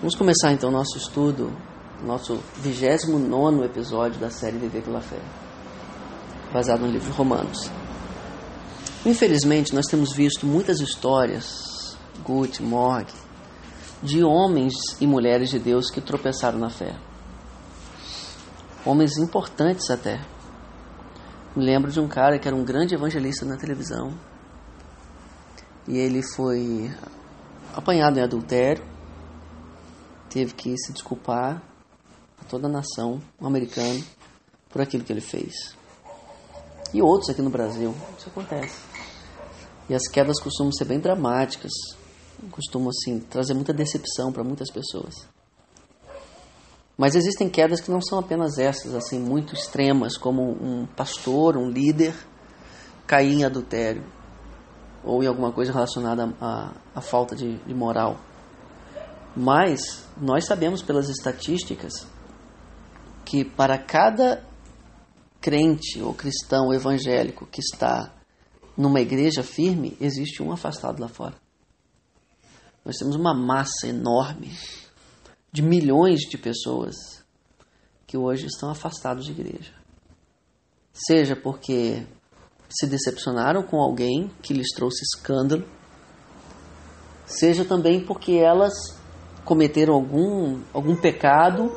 Vamos começar então o nosso estudo, nosso 29 episódio da série Viver pela Fé, baseado no livro de Romanos. Infelizmente, nós temos visto muitas histórias, Gut, Morg, de homens e mulheres de Deus que tropeçaram na fé. Homens importantes até. Me lembro de um cara que era um grande evangelista na televisão. E ele foi apanhado em adultério, teve que se desculpar a toda a nação americana por aquilo que ele fez. E outros aqui no Brasil, isso acontece. E as quedas costumam ser bem dramáticas, costumam assim trazer muita decepção para muitas pessoas. Mas existem quedas que não são apenas essas, assim, muito extremas, como um pastor, um líder cair em adultério ou em alguma coisa relacionada à, à falta de, de moral. Mas nós sabemos pelas estatísticas que para cada crente ou cristão evangélico que está numa igreja firme, existe um afastado lá fora. Nós temos uma massa enorme de milhões de pessoas que hoje estão afastados de igreja. Seja porque se decepcionaram com alguém que lhes trouxe escândalo, seja também porque elas cometeram algum, algum pecado,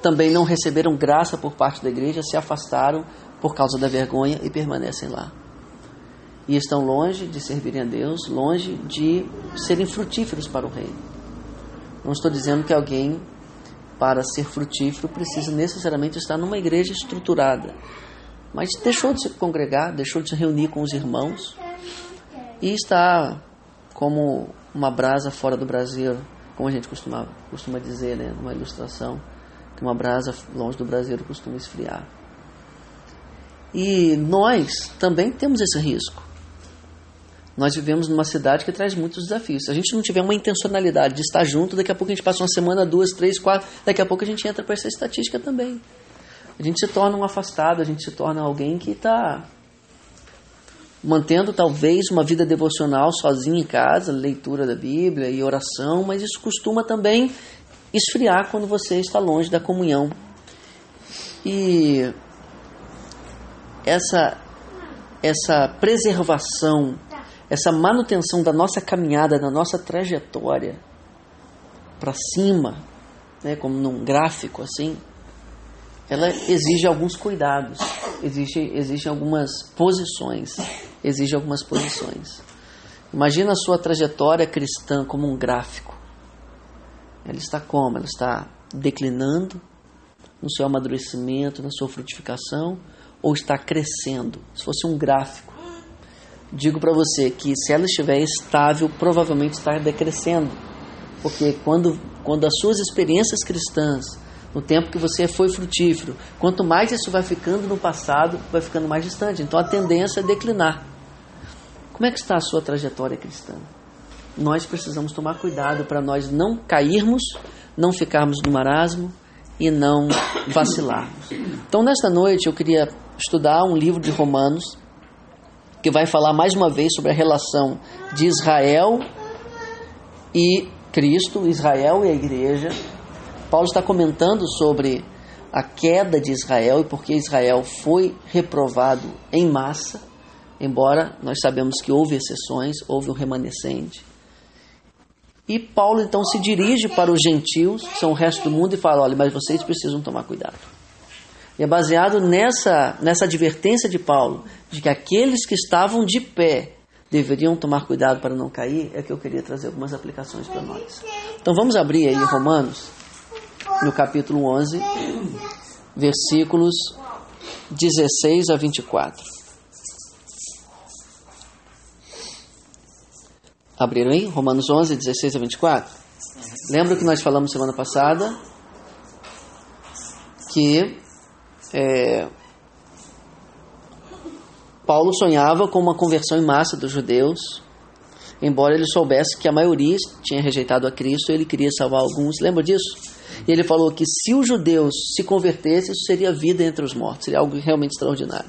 também não receberam graça por parte da igreja, se afastaram por causa da vergonha e permanecem lá. E estão longe de servirem a Deus, longe de serem frutíferos para o reino. Não estou dizendo que alguém, para ser frutífero, precisa necessariamente estar numa igreja estruturada. Mas deixou de se congregar, deixou de se reunir com os irmãos e está como uma brasa fora do Brasil, como a gente costuma, costuma dizer, né, numa ilustração, que uma brasa longe do Brasil costuma esfriar. E nós também temos esse risco. Nós vivemos numa cidade que traz muitos desafios. Se a gente não tiver uma intencionalidade de estar junto, daqui a pouco a gente passa uma semana, duas, três, quatro, daqui a pouco a gente entra para essa estatística também. A gente se torna um afastado, a gente se torna alguém que está mantendo talvez uma vida devocional sozinho em casa, leitura da Bíblia e oração, mas isso costuma também esfriar quando você está longe da comunhão. E essa essa preservação essa manutenção da nossa caminhada, da nossa trajetória para cima, né, como num gráfico assim, ela exige alguns cuidados, exige, exige algumas posições, exige algumas posições. Imagina a sua trajetória cristã como um gráfico. Ela está como? Ela está declinando no seu amadurecimento, na sua frutificação, ou está crescendo? Se fosse um gráfico, digo para você que se ela estiver estável, provavelmente está decrescendo. Porque quando, quando as suas experiências cristãs, no tempo que você foi frutífero, quanto mais isso vai ficando no passado, vai ficando mais distante. Então a tendência é declinar. Como é que está a sua trajetória cristã? Nós precisamos tomar cuidado para nós não cairmos, não ficarmos no marasmo e não vacilarmos. Então, nesta noite, eu queria estudar um livro de Romanos que vai falar mais uma vez sobre a relação de Israel e Cristo, Israel e a igreja. Paulo está comentando sobre a queda de Israel e porque Israel foi reprovado em massa, embora nós sabemos que houve exceções, houve um remanescente. E Paulo então se dirige para os gentios, que são o resto do mundo, e fala: olha, mas vocês precisam tomar cuidado. E é baseado nessa, nessa advertência de Paulo, de que aqueles que estavam de pé deveriam tomar cuidado para não cair, é que eu queria trazer algumas aplicações para nós. Então vamos abrir aí Romanos, no capítulo 11, versículos 16 a 24. Abriram aí? Romanos 11, 16 a 24? Lembra que nós falamos semana passada que é, Paulo sonhava com uma conversão em massa dos judeus, embora ele soubesse que a maioria tinha rejeitado a Cristo, ele queria salvar alguns. Lembra disso? E ele falou que se os judeus se convertessem, isso seria vida entre os mortos, seria algo realmente extraordinário.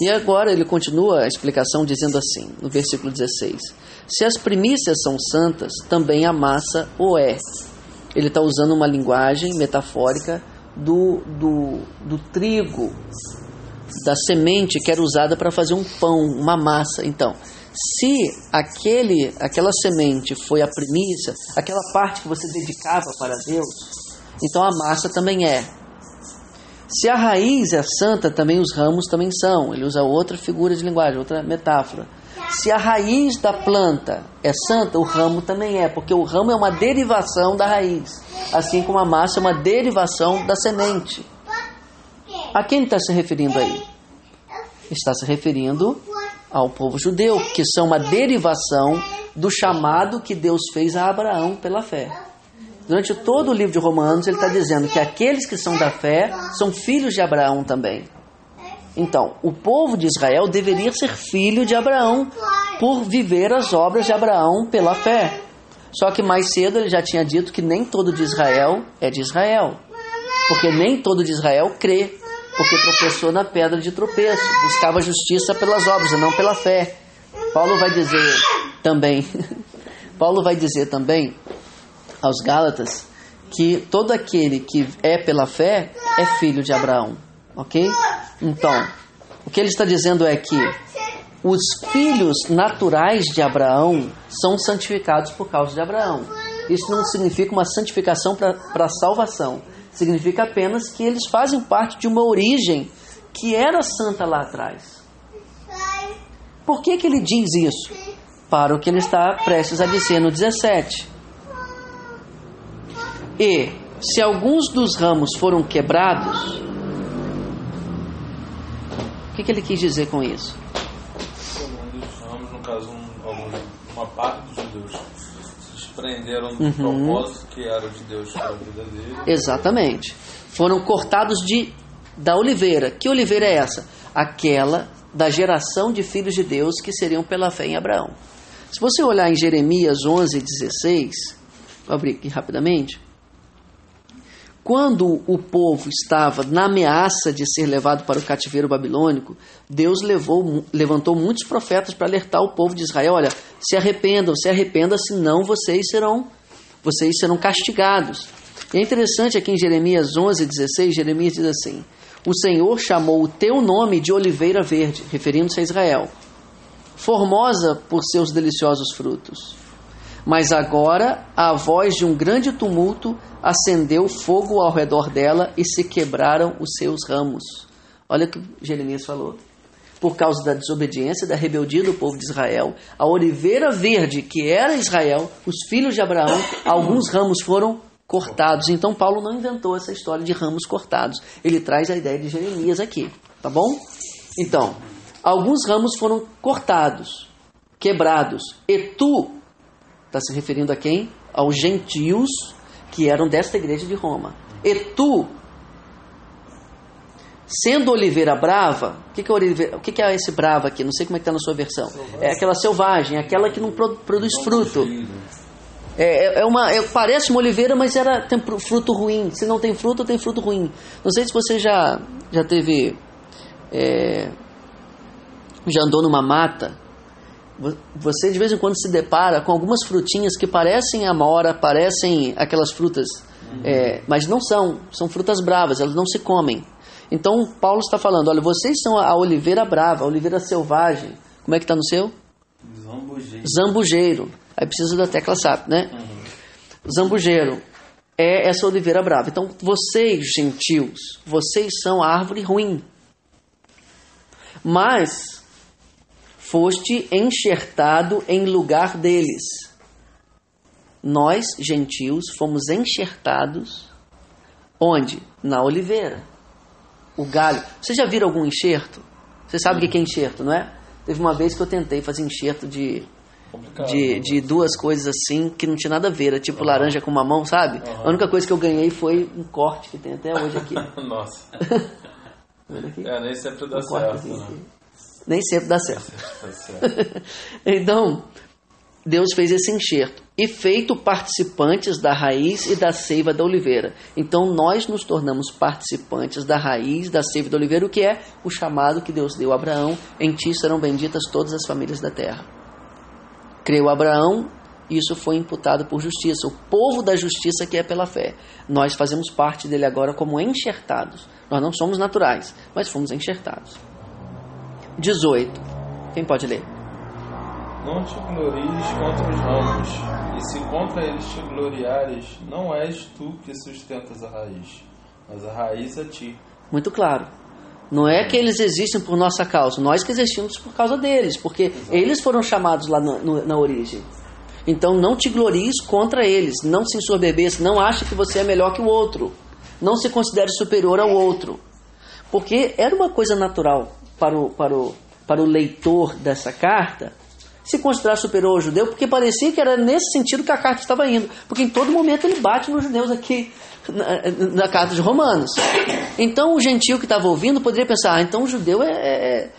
E agora ele continua a explicação dizendo assim, no versículo 16: Se as primícias são santas, também a massa o é. ele está usando uma linguagem metafórica do, do, do trigo, da semente que era usada para fazer um pão, uma massa. Então, se aquele, aquela semente foi a primícia, aquela parte que você dedicava para Deus, então a massa também é. Se a raiz é santa, também os ramos também são. Ele usa outra figura de linguagem, outra metáfora. Se a raiz da planta é santa, o ramo também é, porque o ramo é uma derivação da raiz, assim como a massa é uma derivação da semente. A quem está se referindo aí? Está se referindo ao povo judeu, que são uma derivação do chamado que Deus fez a Abraão pela fé. Durante todo o livro de Romanos, ele está dizendo que aqueles que são da fé são filhos de Abraão também. Então, o povo de Israel deveria ser filho de Abraão por viver as obras de Abraão pela fé. Só que mais cedo ele já tinha dito que nem todo de Israel é de Israel. Porque nem todo de Israel crê, porque tropeçou na pedra de tropeço, buscava justiça pelas obras e não pela fé. Paulo vai dizer também, Paulo vai dizer também aos Gálatas que todo aquele que é pela fé é filho de Abraão, ok? Então, o que ele está dizendo é que os filhos naturais de Abraão são santificados por causa de Abraão. Isso não significa uma santificação para salvação. Significa apenas que eles fazem parte de uma origem que era santa lá atrás. Por que, que ele diz isso? Para o que ele está prestes a dizer no 17. E se alguns dos ramos foram quebrados, o que, que ele quis dizer com isso? Alguns ramos, no caso, um, uma parte dos judeus se desprenderam do Uhum. propósito que era de Deus para a vida dele. Exatamente. Foram cortados de da oliveira. Que oliveira é essa? Aquela da geração de filhos de Deus que seriam pela fé em Abraão. Se você olhar em Jeremias 11, 16, vou abrir aqui rapidamente. Quando o povo estava na ameaça de ser levado para o cativeiro babilônico, Deus levou, levantou muitos profetas para alertar o povo de Israel: olha, se arrependam, se arrependam, senão vocês serão, vocês serão castigados. E é interessante aqui em Jeremias 11, 16, Jeremias diz assim: O Senhor chamou o teu nome de oliveira verde, referindo-se a Israel, formosa por seus deliciosos frutos. Mas agora a voz de um grande tumulto acendeu fogo ao redor dela e se quebraram os seus ramos. Olha o que Jeremias falou. Por causa da desobediência da rebeldia do povo de Israel, a oliveira verde, que era Israel, os filhos de Abraão, alguns ramos foram cortados. Então Paulo não inventou essa história de ramos cortados. Ele traz a ideia de Jeremias aqui, tá bom? Então, alguns ramos foram cortados, quebrados. E tu, está se referindo a quem? Aos gentios que eram desta igreja de Roma. E tu, sendo oliveira brava, o que, que, é, oliveira, o que, que é esse brava aqui? Não sei como é que está na sua versão. É aquela selvagem, aquela que não pro, produz fruto. É, é uma, é, parece uma oliveira, mas era, tem fruto ruim. Se não tem fruto, tem fruto ruim. Não sei se você já, já teve. É, já andou numa mata. Você de vez em quando se depara com algumas frutinhas que parecem amora, parecem aquelas frutas, uhum. é, mas não são. São frutas bravas, elas não se comem. Então Paulo está falando: olha, vocês são a oliveira brava, a oliveira selvagem. Como é que está no seu? Zambujeiro. Zambujeiro. Aí precisa da tecla SAP, né? Uhum. Zambujeiro é essa oliveira brava. Então, vocês, gentios, vocês são a árvore ruim. Mas foste enxertado em lugar deles. Nós, gentios, fomos enxertados onde? Na oliveira. O galho. Vocês já viram algum enxerto? Você sabe o que é enxerto, não é? Teve uma vez que eu tentei fazer enxerto de de, de duas coisas assim que não tinha nada a ver, era tipo uhum. laranja com mamão, sabe? Uhum. A única coisa que eu ganhei foi um corte que tem até hoje aqui. Nossa. aqui? É, nem sempre dá um certo. Né? Nem sempre dá certo. então, Deus fez esse enxerto e feito participantes da raiz e da seiva da oliveira. Então nós nos tornamos participantes da raiz da seiva da oliveira, o que é o chamado que Deus deu a Abraão: em ti serão benditas todas as famílias da terra creu Abraão isso foi imputado por justiça. O povo da justiça que é pela fé. Nós fazemos parte dele agora como enxertados. Nós não somos naturais, mas fomos enxertados. 18. Quem pode ler? Não te glories contra os ramos, e se contra eles te gloriares, não és tu que sustentas a raiz, mas a raiz a ti. Muito claro. Não é que eles existem por nossa causa, nós que existimos por causa deles, porque Exato. eles foram chamados lá na, na origem. Então não te glories contra eles, não se ensoberbeça, não ache que você é melhor que o outro, não se considere superior ao outro. Porque era uma coisa natural para o, para o, para o leitor dessa carta se considerar superior ao judeu, porque parecia que era nesse sentido que a carta estava indo. Porque em todo momento ele bate nos judeus aqui na, na carta de Romanos. Então o gentio que estava ouvindo poderia pensar: ah, então o judeu é, é,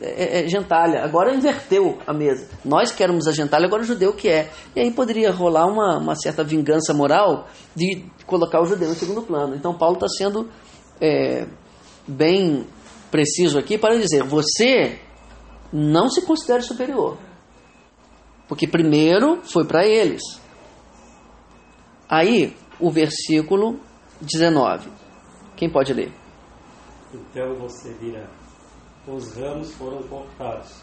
é, é, gentalha. Agora inverteu a mesa. Nós que éramos a gentalha, agora o judeu que é. E aí poderia rolar uma, uma certa vingança moral de colocar o judeu em segundo plano. Então Paulo está sendo é, bem preciso aqui para dizer: você não se considere superior. Porque primeiro foi para eles. Aí, o versículo 19. Quem pode ler? Então você dirá: Os ramos foram cortados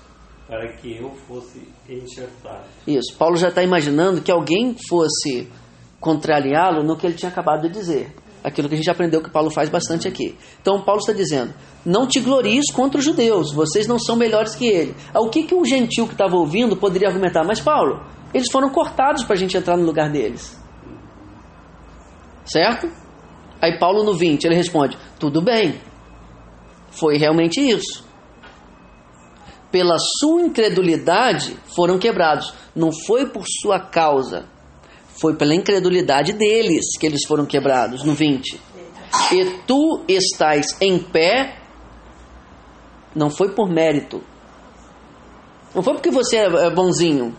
para que eu fosse enxertado. Isso. Paulo já está imaginando que alguém fosse contrariá-lo no que ele tinha acabado de dizer. Aquilo que a gente aprendeu que Paulo faz bastante aqui. Então, Paulo está dizendo: não te glories contra os judeus, vocês não são melhores que ele. O que, que um gentil que estava ouvindo poderia argumentar? Mas, Paulo, eles foram cortados para a gente entrar no lugar deles. Certo? Aí, Paulo no 20, ele responde: tudo bem, foi realmente isso. Pela sua incredulidade foram quebrados. Não foi por sua causa, foi pela incredulidade deles que eles foram quebrados. No 20. E tu estás em pé não foi por mérito. Não foi porque você é, é bonzinho.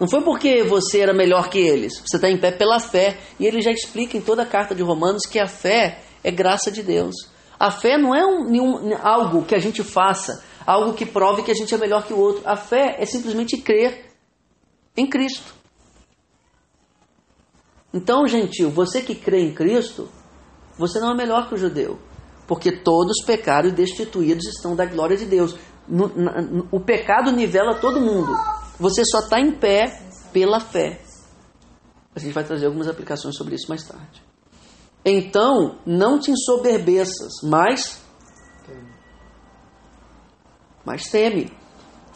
Não foi porque você era melhor que eles. Você está em pé pela fé. E ele já explica em toda a carta de Romanos que a fé é graça de Deus. A fé não é um, nenhum, algo que a gente faça, algo que prove que a gente é melhor que o outro. A fé é simplesmente crer em Cristo. Então, gentil, você que crê em Cristo, você não é melhor que o judeu porque todos pecaram e destituídos estão da glória de Deus. No, na, no, o pecado nivela todo mundo. Você só está em pé pela fé. A gente vai trazer algumas aplicações sobre isso mais tarde. Então, não te ensoberbeças, mas mas teme.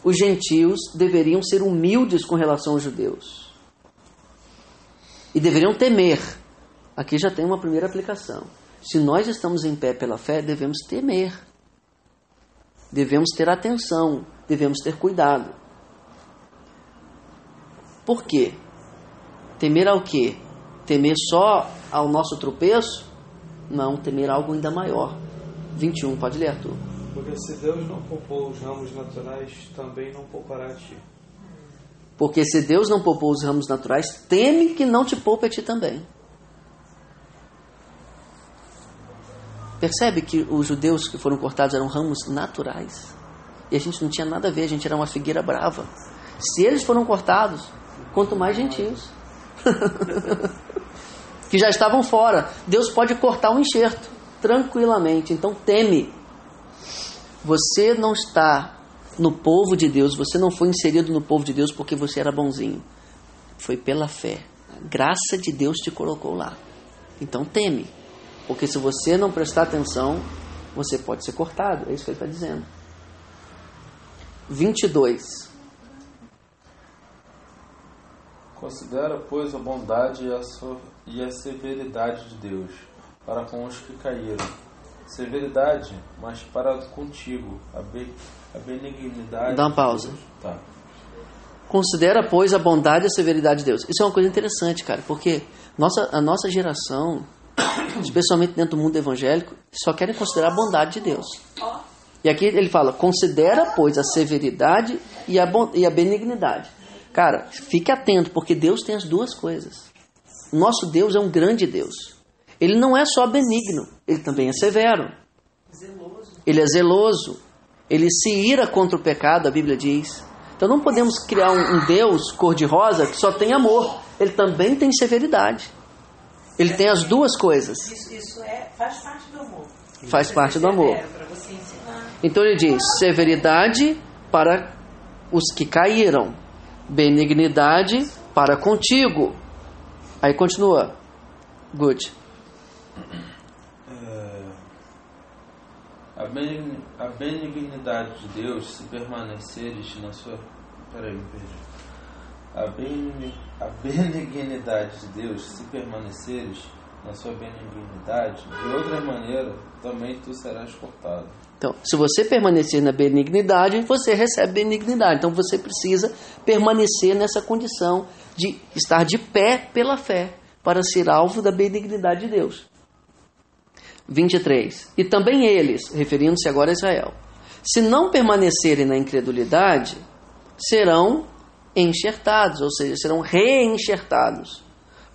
Os gentios deveriam ser humildes com relação aos judeus. E deveriam temer. Aqui já tem uma primeira aplicação. Se nós estamos em pé pela fé, devemos temer. Devemos ter atenção, devemos ter cuidado. Por quê? Temer ao quê? Temer só ao nosso tropeço? Não, temer algo ainda maior. 21, pode ler, Arthur. Porque se Deus não poupou os ramos naturais, também não poupará a ti. Porque se Deus não poupou os ramos naturais, teme que não te poupe a ti também. Percebe que os judeus que foram cortados eram ramos naturais. E a gente não tinha nada a ver, a gente era uma figueira brava. Se eles foram cortados, quanto mais gentios. que já estavam fora. Deus pode cortar um enxerto tranquilamente. Então teme. Você não está no povo de Deus, você não foi inserido no povo de Deus porque você era bonzinho. Foi pela fé. A graça de Deus te colocou lá. Então teme. Porque se você não prestar atenção, você pode ser cortado. É isso que ele está dizendo. 22. Considera, pois, a bondade e a, so e a severidade de Deus para com os que caíram. Severidade, mas para contigo. A, be a benignidade. Dá uma pausa. Tá. Considera, pois, a bondade e a severidade de Deus. Isso é uma coisa interessante, cara, porque nossa, a nossa geração especialmente dentro do mundo evangélico, só querem considerar a bondade de Deus. E aqui ele fala: considera, pois, a severidade e a, e a benignidade. Cara, fique atento, porque Deus tem as duas coisas. Nosso Deus é um grande Deus. Ele não é só benigno, ele também é severo. Zeloso. Ele é zeloso. Ele se ira contra o pecado, a Bíblia diz. Então não podemos criar um, um Deus cor-de-rosa que só tem amor. Ele também tem severidade. Ele tem as duas coisas. Isso, isso é, faz parte do amor. Faz Você parte do amor. você ensinar. Então ele diz: severidade para os que caíram, benignidade para contigo. Aí continua. Good. A, benig- a benignidade de Deus, se permaneceres na sua. Peraí, perdi. A, beni- a benignidade de Deus, se permaneceres na sua benignidade, de outra maneira também tu serás cortado. Então, se você permanecer na benignidade, você recebe benignidade. Então você precisa permanecer nessa condição de estar de pé pela fé para ser alvo da benignidade de Deus. 23. E também eles, referindo-se agora a Israel, se não permanecerem na incredulidade, serão enxertados, ou seja, serão reenxertados.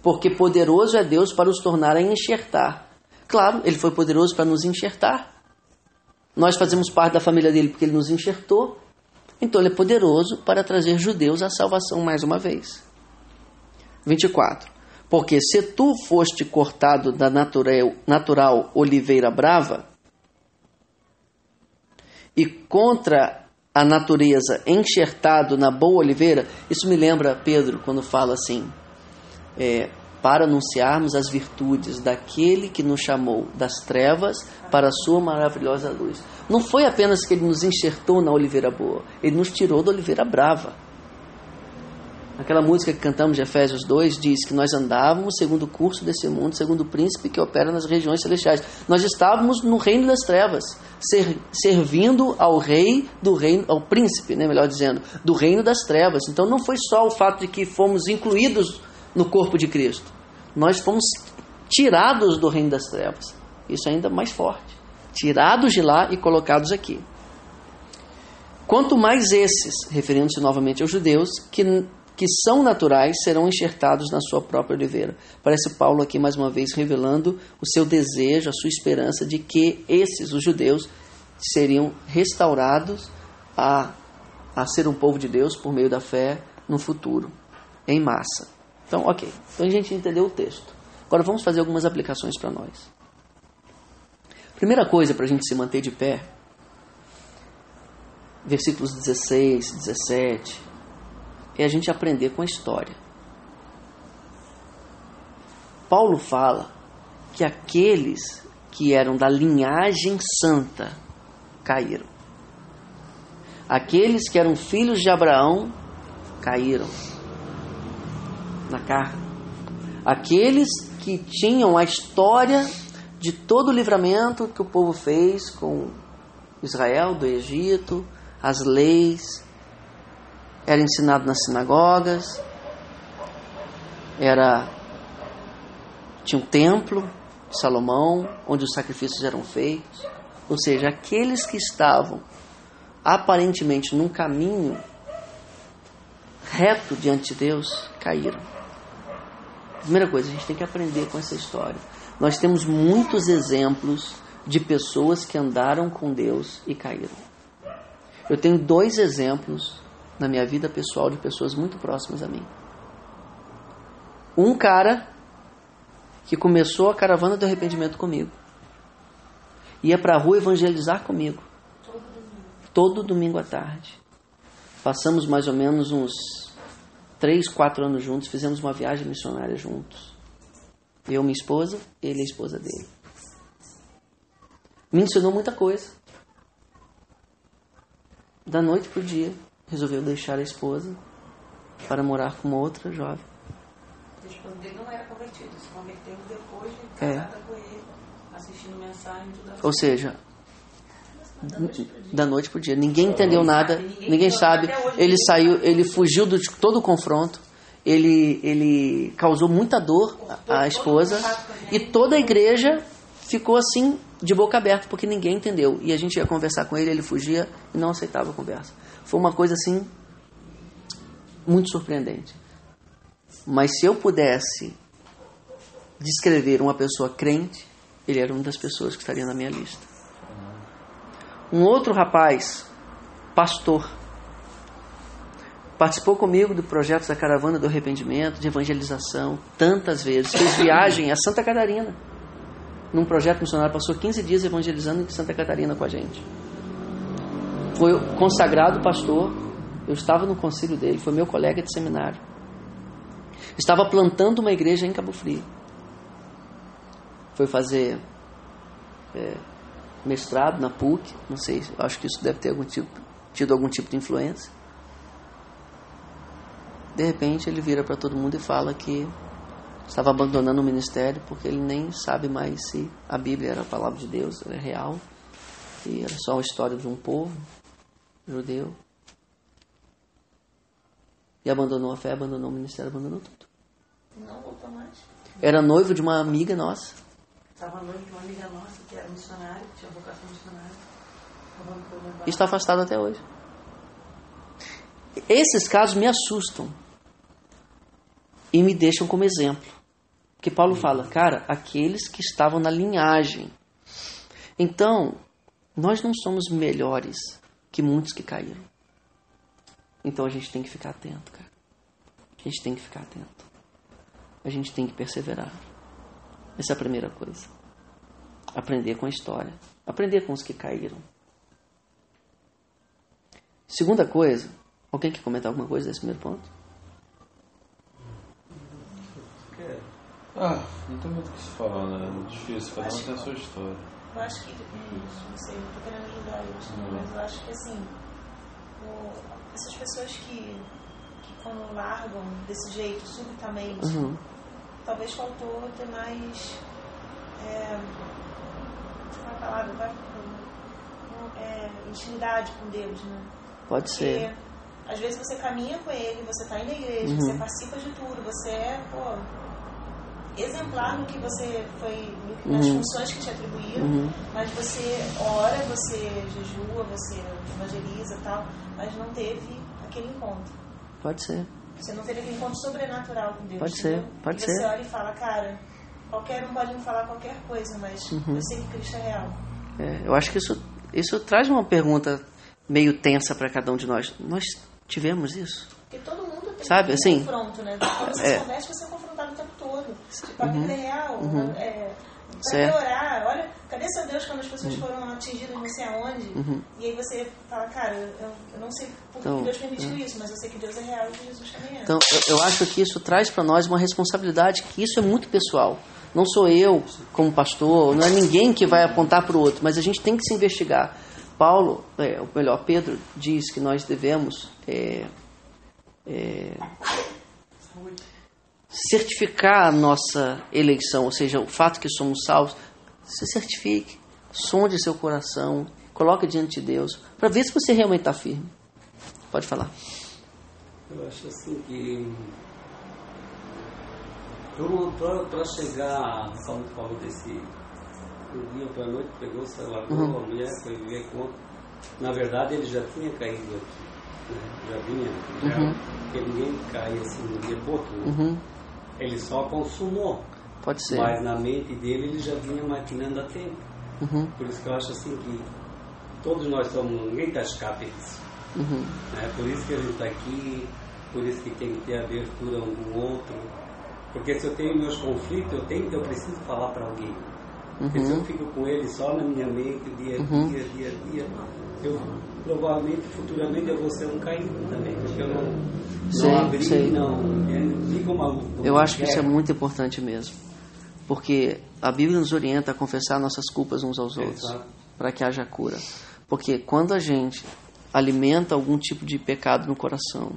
Porque poderoso é Deus para os tornar a enxertar. Claro, ele foi poderoso para nos enxertar. Nós fazemos parte da família dele porque ele nos enxertou. Então ele é poderoso para trazer judeus à salvação mais uma vez. 24. Porque se tu foste cortado da natural, natural oliveira brava e contra a natureza enxertado na boa oliveira, isso me lembra Pedro quando fala assim: é, para anunciarmos as virtudes daquele que nos chamou das trevas para a sua maravilhosa luz. Não foi apenas que ele nos enxertou na oliveira boa, ele nos tirou da oliveira brava. Aquela música que cantamos de Efésios 2 diz que nós andávamos segundo o curso desse mundo, segundo o príncipe que opera nas regiões celestiais. Nós estávamos no reino das trevas, ser, servindo ao rei do reino, ao príncipe, né, melhor dizendo, do reino das trevas. Então não foi só o fato de que fomos incluídos no corpo de Cristo. Nós fomos tirados do reino das trevas. Isso é ainda mais forte. Tirados de lá e colocados aqui. Quanto mais esses, referindo-se novamente aos judeus, que, que são naturais, serão enxertados na sua própria oliveira. Parece Paulo aqui mais uma vez revelando o seu desejo, a sua esperança de que esses, os judeus, seriam restaurados a, a ser um povo de Deus por meio da fé no futuro, em massa. Então, ok. Então a gente entendeu o texto. Agora vamos fazer algumas aplicações para nós. Primeira coisa para a gente se manter de pé, versículos 16, 17, é a gente aprender com a história. Paulo fala que aqueles que eram da linhagem santa caíram. Aqueles que eram filhos de Abraão caíram na carne. Aqueles que tinham a história de todo o livramento que o povo fez com Israel do Egito, as leis, era ensinado nas sinagogas, era tinha um templo de Salomão onde os sacrifícios eram feitos, ou seja, aqueles que estavam aparentemente num caminho reto diante de Deus caíram. Primeira coisa, a gente tem que aprender com essa história. Nós temos muitos exemplos de pessoas que andaram com Deus e caíram. Eu tenho dois exemplos na minha vida pessoal de pessoas muito próximas a mim. Um cara que começou a caravana do arrependimento comigo. Ia para a rua evangelizar comigo. Todo domingo à tarde. Passamos mais ou menos uns três, quatro anos juntos, fizemos uma viagem missionária juntos. Eu, minha esposa, ele a esposa dele. Me ensinou muita coisa. Da noite para o dia, resolveu deixar a esposa para morar com uma outra jovem. A esposa dele não era convertido, se converteu depois de É. com ele, assistindo mensagem, assim. Ou seja, da noite para o dia. Ninguém entendeu nada, ninguém sabe. Ele saiu, ele fugiu de todo o confronto. Ele, ele causou muita dor à à esposa e toda a igreja ficou assim de boca aberta porque ninguém entendeu. E a gente ia conversar com ele, ele fugia e não aceitava a conversa. Foi uma coisa assim muito surpreendente. Mas se eu pudesse descrever uma pessoa crente, ele era uma das pessoas que estaria na minha lista. Um outro rapaz, pastor. Participou comigo do projeto da Caravana do Arrependimento, de evangelização, tantas vezes. Fez viagem a Santa Catarina. Num projeto missionário, passou 15 dias evangelizando em Santa Catarina com a gente. Foi consagrado pastor. Eu estava no concílio dele, foi meu colega de seminário. Estava plantando uma igreja em Cabo Frio. Foi fazer é, mestrado na PUC, não sei, acho que isso deve ter algum tipo, tido algum tipo de influência. De repente ele vira para todo mundo e fala que estava abandonando o ministério porque ele nem sabe mais se a Bíblia era a palavra de Deus, era real, e era só uma história de um povo judeu. E abandonou a fé, abandonou o ministério, abandonou tudo. Não voltou mais. Era noivo de uma amiga nossa. Estava noivo de uma amiga nossa que era missionária, que tinha vocação missionária. E está afastado até hoje. Esses casos me assustam e me deixam como exemplo. Porque Paulo fala, cara, aqueles que estavam na linhagem. Então, nós não somos melhores que muitos que caíram. Então a gente tem que ficar atento, cara. A gente tem que ficar atento. A gente tem que perseverar. Essa é a primeira coisa. Aprender com a história. Aprender com os que caíram. Segunda coisa, alguém quer comentar alguma coisa desse primeiro ponto? Ah, não tem muito o que se falar, né? É muito difícil, cada um tem a sua história. Eu acho que, não sei, eu tô querendo ajudar eles, né? mas eu acho que assim, o- essas pessoas que, que quando largam desse jeito, subitamente, Uhum. talvez faltou ter mais. É, qual é palavra? Vai, é, intimidade com Deus, né? Pode ser. Porque às vezes você caminha com ele, você está indo na igreja, Uhum. você participa de tudo, você é, pô, exemplar no que você foi, nas Uhum. funções que te atribuíram, Uhum. mas você ora, você jejua, você evangeliza tal, mas não teve aquele encontro. Pode ser. Você não teve aquele encontro sobrenatural com Deus. Pode ser, entendeu? pode e você ser. olha e fala, cara, qualquer um pode me falar qualquer coisa, mas Uhum. eu sei que Cristo é real. É, eu acho que isso, isso traz uma pergunta meio tensa para cada um de nós. Nós tivemos isso? Porque todo mundo tem Sabe, um assim, confronto, né? Quando você é. se converte, você é Tipo, a Bíblia é real. É, pra Certo. melhorar, olha, cadê seu Deus quando as pessoas foram atingidas não sei aonde? E aí você fala, cara, eu, eu não sei por que Então, Deus permitiu isso, mas eu sei que Deus é real e que Jesus também é. Então, eu, eu acho que isso traz para nós uma responsabilidade, que isso é muito pessoal. Não sou eu, como pastor, não é ninguém que vai apontar para o outro, mas a gente tem que se investigar. Paulo, é, ou melhor, Pedro, diz que nós devemos é, é, certificar a nossa eleição, ou seja, o fato que somos salvos. Se certifique, sonde seu coração, coloque diante de Deus, para ver se você realmente está firme. Pode falar. Eu acho assim que para chegar, Paulo falou desse do dia para a noite, pegou, se largou Uhum. a mulher, foi viver com Na verdade ele já tinha caído aqui. né? Já vinha, já, Uhum. porque ninguém cai assim no dia por outro. né? Uhum, Ele só consumou. pode ser. Mas na mente dele ele já vinha maquinando há tempo. Uhum, Por isso que eu acho assim que todos nós somos, ninguém está escape disso. uhum. Né? Por isso que a gente está aqui, por isso que tem que ter abertura um com o outro. Porque se eu tenho meus conflitos, eu, tenho, eu preciso falar para alguém. Porque se eu fico com ele só na minha mente, dia a Uhum. dia, dia a dia, eu provavelmente, futuramente, eu vou ser um caído também. Porque eu não, não Sei, abri, sei. não. é, uma Eu acho que isso é muito importante mesmo. Porque a Bíblia nos orienta a confessar nossas culpas uns aos outros, para que haja cura. Porque quando a gente alimenta algum tipo de pecado no coração,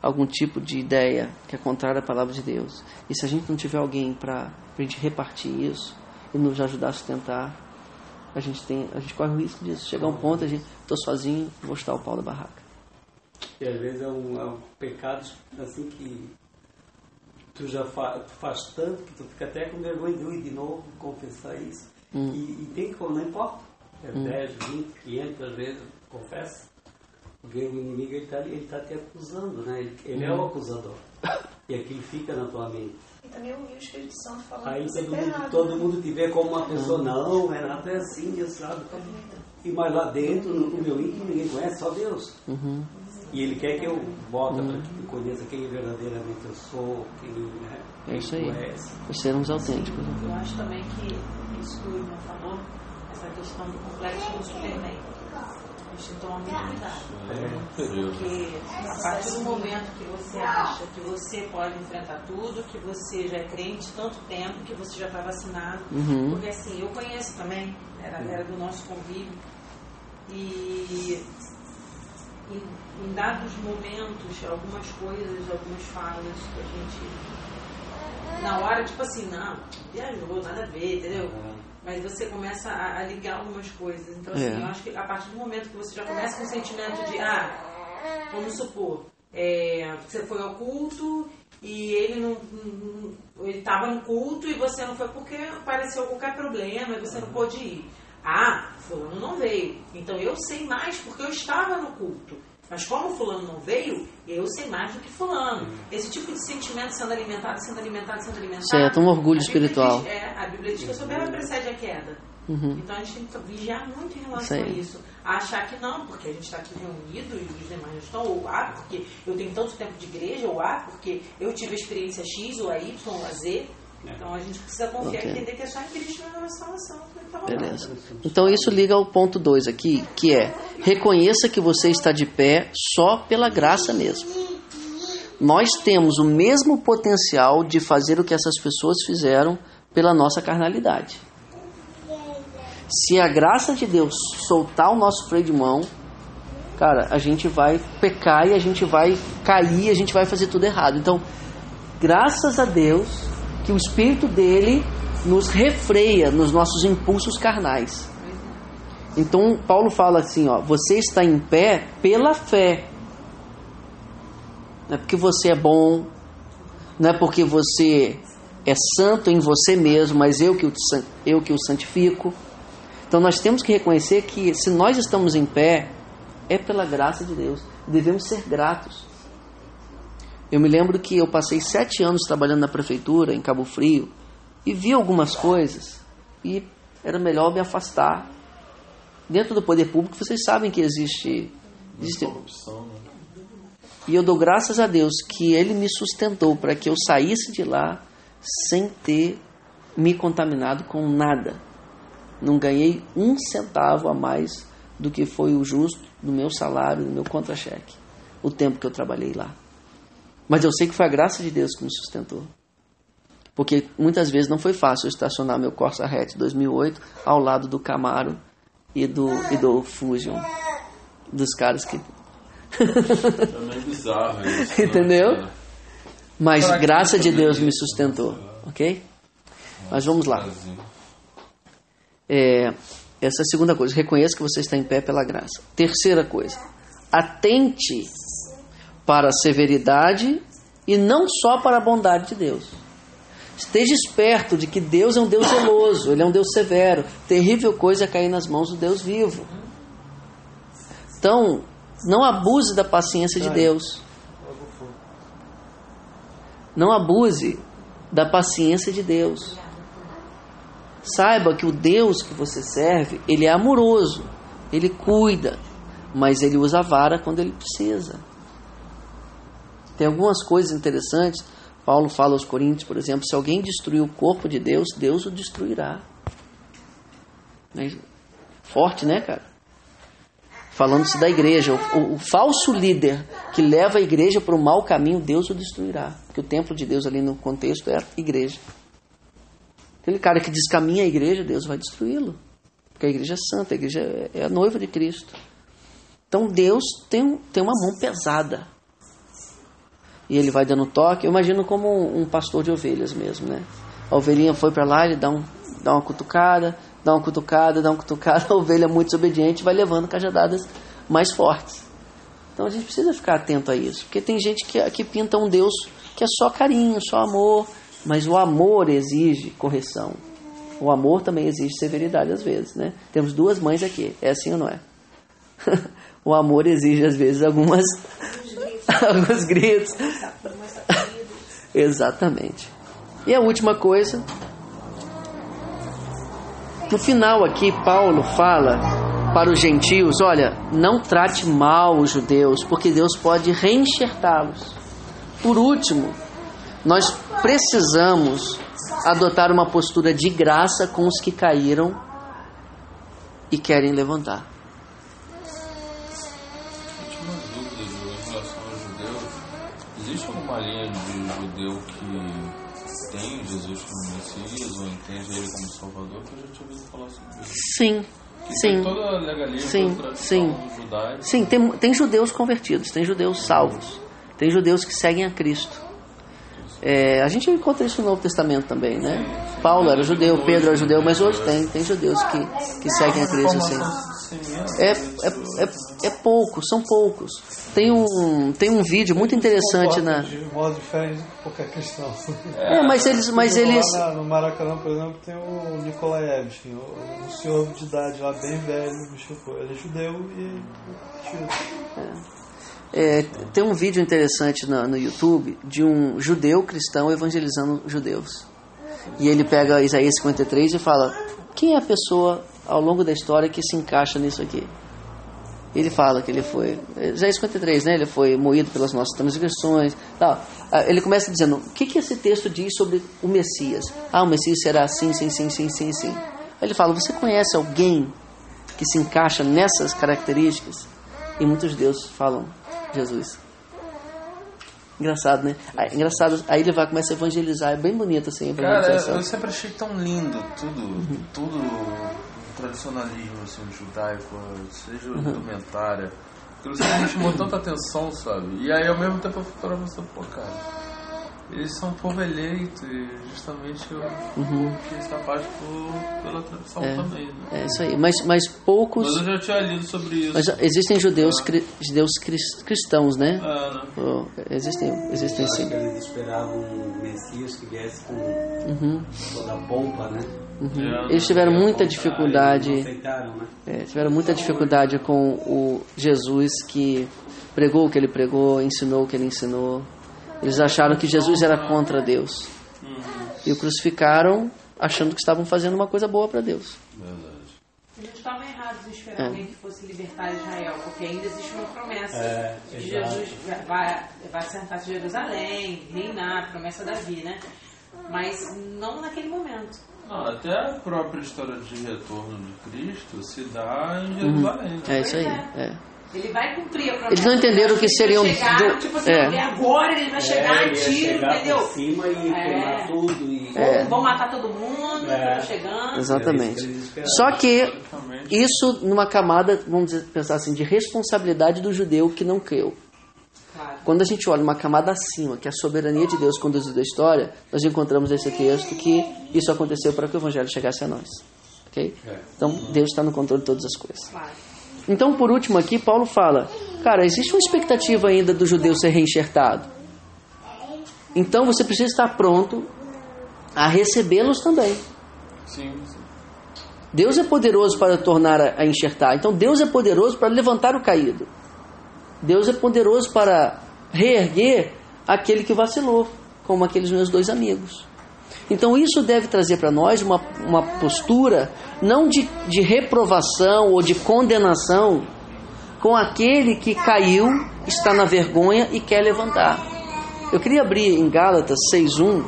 algum tipo de ideia que é contrária à palavra de Deus, e se a gente não tiver alguém para a gente repartir isso e nos ajudar a sustentar, a gente tem, a gente corre o risco disso. Chegar a um ponto a gente, tô sozinho, vou estar o pau da barraca. E às vezes é um, é um pecado assim que tu já fa, tu faz tanto que tu fica até com vergonha de ir de novo confessar isso. Hum. E, e tem como, não importa. É 10, 20, 500 às vezes, confessa. Porque o inimigo ele está ele tá te acusando, né? Ele, ele é o acusador. E aquilo fica na tua mente. E também ouvir o Espírito Santo falando Aí todo tá mundo, errado. todo mundo te vê como uma pessoa, não, Renato é assim, sabe? E mas lá dentro, no, no meu íntimo, ninguém conhece, só Deus. E Ele quer que eu volte para que conheça quem verdadeiramente eu sou, quem, né, É isso aí. tu. Por sermos autênticos. né? Eu acho também que isso que o Irmão falou, essa questão do complexo do Superman. Cuidado. Período. Porque a partir do momento que você acha que você pode enfrentar tudo, que você já é crente tanto tempo, que você já está vacinado. Uhum. Porque assim, eu conheço também, era, era do nosso convívio. E em, em dados momentos, algumas coisas, algumas falas que a gente. Na hora, tipo assim, não, viajou, nada a ver, entendeu? Mas você começa a, a ligar algumas coisas. Então, assim, É. eu acho que a partir do momento que você já começa com o sentimento de, ah, vamos supor, é, você foi ao culto e ele não, não- ele estava no culto e você não foi porque apareceu qualquer problema e você não pôde ir. Ah, fulano não veio. Então eu sei mais porque eu estava no culto. Mas como fulano não veio, eu sei mais do que fulano. Esse tipo de sentimento sendo alimentado, sendo alimentado, sendo alimentado. Certo, um orgulho a espiritual. diz- é, a Bíblia diz que a soberba precede a queda. Uhum. Então a gente tem que vigiar muito em relação Isso a isso. A achar que não, porque a gente está aqui reunido e os demais não estão, ou ah, porque eu tenho tanto tempo de igreja, ou ah, porque eu tive a experiência X, ou a Y, ou a Z. Então a gente precisa confiar Ok. e entender que é só em Cristo na nossa salvação rolando. Beleza. Então isso liga ao ponto 2 aqui, que é reconheça que você está de pé só pela graça mesmo. Nós temos o mesmo potencial de fazer o que essas pessoas fizeram pela nossa carnalidade. Se a graça de Deus soltar o nosso freio de mão, cara, a gente vai pecar e a gente vai cair, a gente vai fazer tudo errado. Então, graças a Deus que o Espírito dele nos refreia nos nossos impulsos carnais. Então Paulo fala assim, ó, você está em pé pela fé. Não é porque você é bom, não é porque você é santo em você mesmo, mas eu que o, eu que o santifico. Então nós temos que reconhecer que se nós estamos em pé, é pela graça de Deus. Devemos ser gratos. Eu me lembro que eu passei sete anos trabalhando na prefeitura, em Cabo Frio, e vi algumas coisas, e era melhor me afastar. Dentro do poder público, vocês sabem que existe. existe Corrupção, né? e eu dou graças a Deus que Ele me sustentou para que eu saísse de lá sem ter me contaminado com nada. Não ganhei um centavo a mais do que foi o justo do meu salário, do meu contra-cheque, o tempo que eu trabalhei lá. Mas eu sei que foi a graça de Deus que me sustentou. Porque muitas vezes não foi fácil eu estacionar meu Corsa Hatch 2008 ao lado do Camaro e do, e do Fusion. Dos caras que. É meio bizarro isso. né? Entendeu? É. Mas graça de também Deus me sustentou. Ok? Mas vamos lá. É, essa é a segunda coisa. Reconheça que você está em pé pela graça. Terceira coisa. Atente para a severidade e não só para a bondade de Deus. Esteja esperto de que Deus é um Deus zeloso, Ele é um Deus severo. Terrível coisa é cair nas mãos do Deus vivo. Então, não abuse da paciência de Deus. Não abuse da paciência de Deus. Saiba que o Deus que você serve, ele é amoroso, ele cuida, mas ele usa a vara quando ele precisa. Tem algumas coisas interessantes. Paulo fala aos Coríntios, por exemplo, se alguém destruir o corpo de Deus, Deus o destruirá. Mas, forte, né, cara? Falando-se da igreja, o, o- falso líder que leva a igreja para o mau caminho, Deus o destruirá. Porque o templo de Deus ali no contexto é a igreja. Aquele cara que descaminha a igreja, Deus vai destruí-lo. Porque a igreja é santa, a igreja é- é a noiva de Cristo. Então Deus tem, tem uma mão pesada. E ele vai dando toque. Eu imagino como um, um pastor de ovelhas mesmo, né? A ovelhinha foi para lá, ele dá, um, dá uma cutucada, dá uma cutucada, dá uma cutucada. A ovelha muito desobediente vai levando cajadadas mais fortes. Então a gente precisa ficar atento a isso. Porque tem gente que, que pinta um Deus que é só carinho, só amor. Mas o amor exige correção. O amor também exige severidade às vezes, né? Temos duas mães aqui. É assim ou não é? o amor exige às vezes algumas alguns gritos. Exatamente. E a última coisa, no final aqui Paulo fala para os gentios: olha, não trate mal os judeus, porque Deus pode reenxertá-los. Por último, nós precisamos adotar uma postura de graça com os que caíram e querem levantar. Ou entende ele como Salvador? Que eu já tinha ouvido falar sobre isso. Sim, sim. toda a legalismo, Sim, tradição judaica. Sim, tem, tem judeus convertidos, tem judeus salvos, tem judeus que seguem a Cristo. É, a gente encontra isso no Novo Testamento também, né? Paulo era judeu, Pedro era judeu, mas hoje tem, tem judeus que, que seguem a Cristo, sim. É, é, é, é pouco, são poucos. Tem um, tem um vídeo muito interessante na. De modo diferente do que qualquer cristão. É, mas eles, mas eles, no Maracanã, por exemplo, tem o Nikolaevski, um um senhor de idade lá, bem velho, ele é judeu e. É, tem um vídeo interessante na- no YouTube de um judeu cristão evangelizando judeus. E ele pega Isaías 53 e fala: Quem é a pessoa ao longo da história que se encaixa nisso aqui? Ele fala que ele foi. Isaías 53, né? Ele foi moído pelas nossas transgressões. Tal. Ah, Ele começa dizendo: O que, que esse texto diz sobre o Messias? Ah, o Messias será assim, sim, sim, sim, sim, sim. Aí ele fala: Você conhece alguém que se encaixa nessas características? E muitos judeus falam: Jesus. Engraçado, né? Aí, engraçado, aí ele vai começa a evangelizar, é bem bonito assim Cara, eu sempre achei tão lindo tudo, tudo o tradicionalismo assim, judaico, seja indumentária. Aquilo sempre me chamou tanta atenção, sabe? E aí ao mesmo tempo eu você, pô, cara, eles são um povo eleito e justamente eu Uhum. fiz essa parte por, pela tradição também, né? É isso aí. Mas, mas poucos. Mas eu já tinha lido sobre isso. Mas existem judeus, cri- judeus cris- cristãos, né? É, né? Oh, existem, existem Acho sim. que eles esperavam um Messias que viesse com Uhum, toda a pompa, né? uhum. Eles tiveram muita Não dificuldade. né? é, tiveram muita dificuldade com o Jesus que pregou o que ele pregou, ensinou o que ele ensinou. Eles acharam que Jesus era contra Deus. E o crucificaram achando que estavam fazendo uma coisa boa para Deus. Eles estavam errados em esperar É. alguém que fosse libertar Israel, porque ainda existe uma promessa É, de. Jesus vai, vai sentar em Jerusalém, reinar, promessa da vida, né? Mas não naquele momento. Não, até a própria história de retorno de Cristo se dá em Jerusalém. né? É isso aí. Pois É. Ele vai cumprir a promessa. Eles não entenderam que Ele vai seriam Chegar, do- tipo assim, é. "Não, é agora ele vai chegar É, em ia tiro, chegar entendeu? por cima e É. queimar tudo. E... É. Vão matar todo mundo, É. chegando. Exatamente. Eles esperavam. Só que Praticamente. isso numa camada, vamos dizer, pensar assim, de responsabilidade do judeu que não creu. Claro. Quando a gente olha uma camada acima, que é a soberania de Deus conduzindo a história, nós encontramos nesse texto que isso aconteceu para que o evangelho chegasse a nós. Ok? É. Então Deus está no controle de todas as coisas. Claro. Então, por último aqui, Paulo fala: cara, existe uma expectativa ainda do judeu ser reenxertado. Então você precisa estar pronto a recebê-los também. Sim, sim. Deus é poderoso para tornar a a enxertar. Então Deus é poderoso para levantar o caído. Deus é poderoso para reerguer aquele que vacilou, como aqueles meus dois amigos. Então isso deve trazer para nós uma, uma postura não de, de reprovação ou de condenação com aquele que caiu, está na vergonha e quer levantar. Eu queria abrir em Gálatas 6.1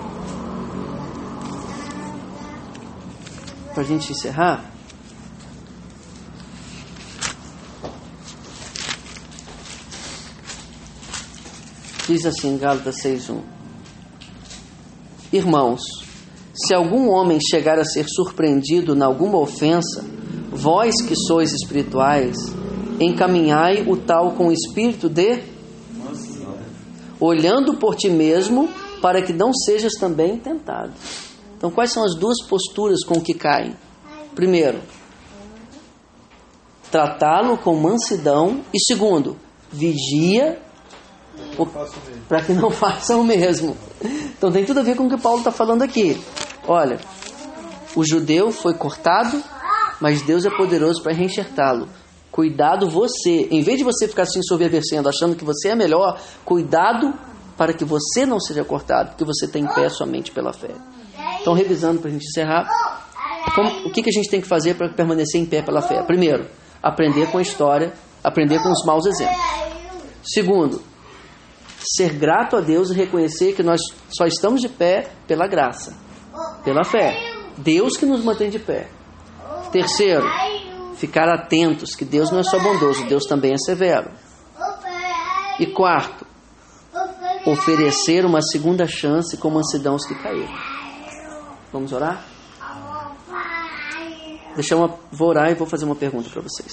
para a gente encerrar. Diz assim, Gálatas 6.1 Irmãos, se algum homem chegar a ser surpreendido em alguma ofensa, vós que sois espirituais, encaminhai o tal com o espírito de olhando por ti mesmo, para que não sejas também tentado. Então, quais são as duas posturas com que caem? Primeiro, tratá-lo com mansidão, e segundo, vigia para que não façam o mesmo. Então tem tudo a ver com o que Paulo está falando aqui. Olha, o judeu foi cortado, mas Deus é poderoso para reenxertá-lo. Cuidado você, em vez de você ficar se ensoberbecendo, achando que você é melhor, cuidado para que você não seja cortado, porque você tem em pé somente pela fé. Então, revisando para a gente encerrar, como- o que, que a gente tem que fazer para permanecer em pé pela fé? Primeiro, aprender com a história, aprender com os maus exemplos. Segundo, ser grato a Deus e reconhecer que nós só estamos de pé pela graça, pela fé. Deus que nos mantém de pé. Terceiro, ficar atentos que Deus não é só bondoso, Deus também é severo. E quarto, oferecer uma segunda chance com mansidão aos que caíram. Vamos orar? Deixa eu vou orar e vou fazer uma pergunta para vocês.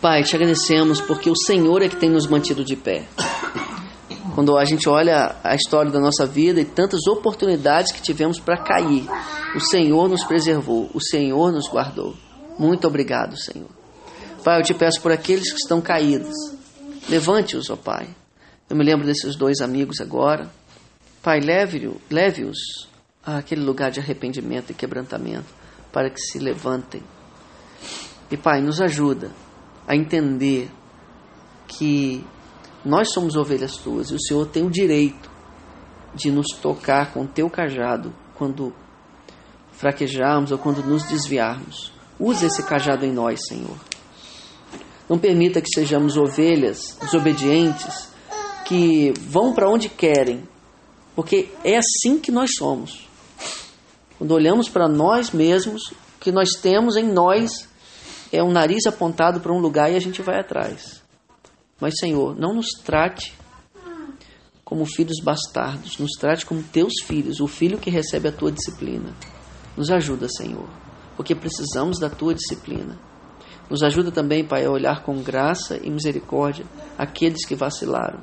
Pai, te agradecemos porque o Senhor é que tem nos mantido de pé. Quando a gente olha a história da nossa vida e tantas oportunidades que tivemos para cair, o Senhor nos preservou, o Senhor nos guardou. Muito obrigado, Senhor. Pai, eu te peço por aqueles que estão caídos. Levante-os, ó Pai. Eu me lembro desses dois amigos agora. Pai, leve-os leve àquele lugar de arrependimento e quebrantamento para que se levantem. E Pai, nos ajuda a entender que nós somos ovelhas tuas e o Senhor tem o direito de nos tocar com o teu cajado quando fraquejarmos ou quando nos desviarmos. Use esse cajado em nós, Senhor. Não permita que sejamos ovelhas desobedientes que vão para onde querem, porque é assim que nós somos. Quando olhamos para nós mesmos, o que nós temos em nós é um nariz apontado para um lugar e a gente vai atrás. Mas, Senhor, não nos trate como filhos bastardos, nos trate como teus filhos, o filho que recebe a tua disciplina. Nos ajuda, Senhor, porque precisamos da tua disciplina. Nos ajuda também, Pai, a olhar com graça e misericórdia aqueles que vacilaram,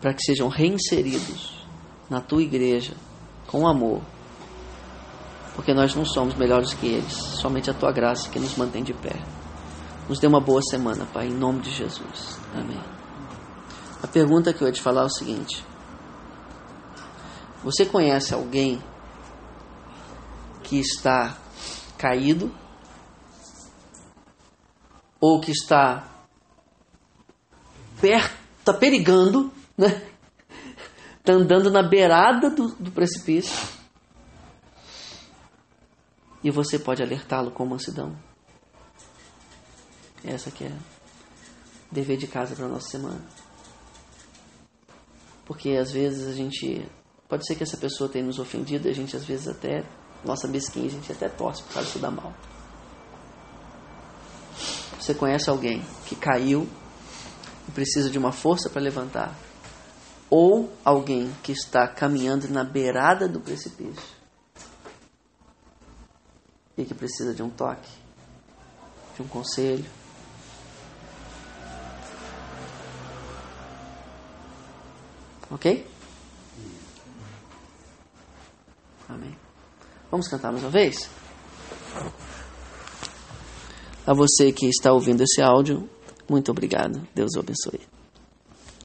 para que sejam reinseridos na tua igreja com amor porque nós não somos melhores que eles, somente a tua graça que nos mantém de pé. Nos dê uma boa semana, Pai, em nome de Jesus. Amém. A pergunta que eu ia te falar é o seguinte: Você conhece alguém que está caído ou que está perto, está perigando, né? Está andando na beirada do, do precipício e você pode alertá-lo com mansidão. Essa que é dever de casa para nossa semana. Porque às vezes a gente pode ser que essa pessoa tenha nos ofendido, a gente às vezes até nossa mesquinha, a gente até torce por causa de dar mal. Você conhece alguém que caiu e precisa de uma força para levantar? Ou alguém que está caminhando na beirada do precipício e que precisa de um toque, de um conselho. Ok? Amém. Vamos cantar mais uma vez? A você que está ouvindo esse áudio, muito obrigado. Deus o abençoe.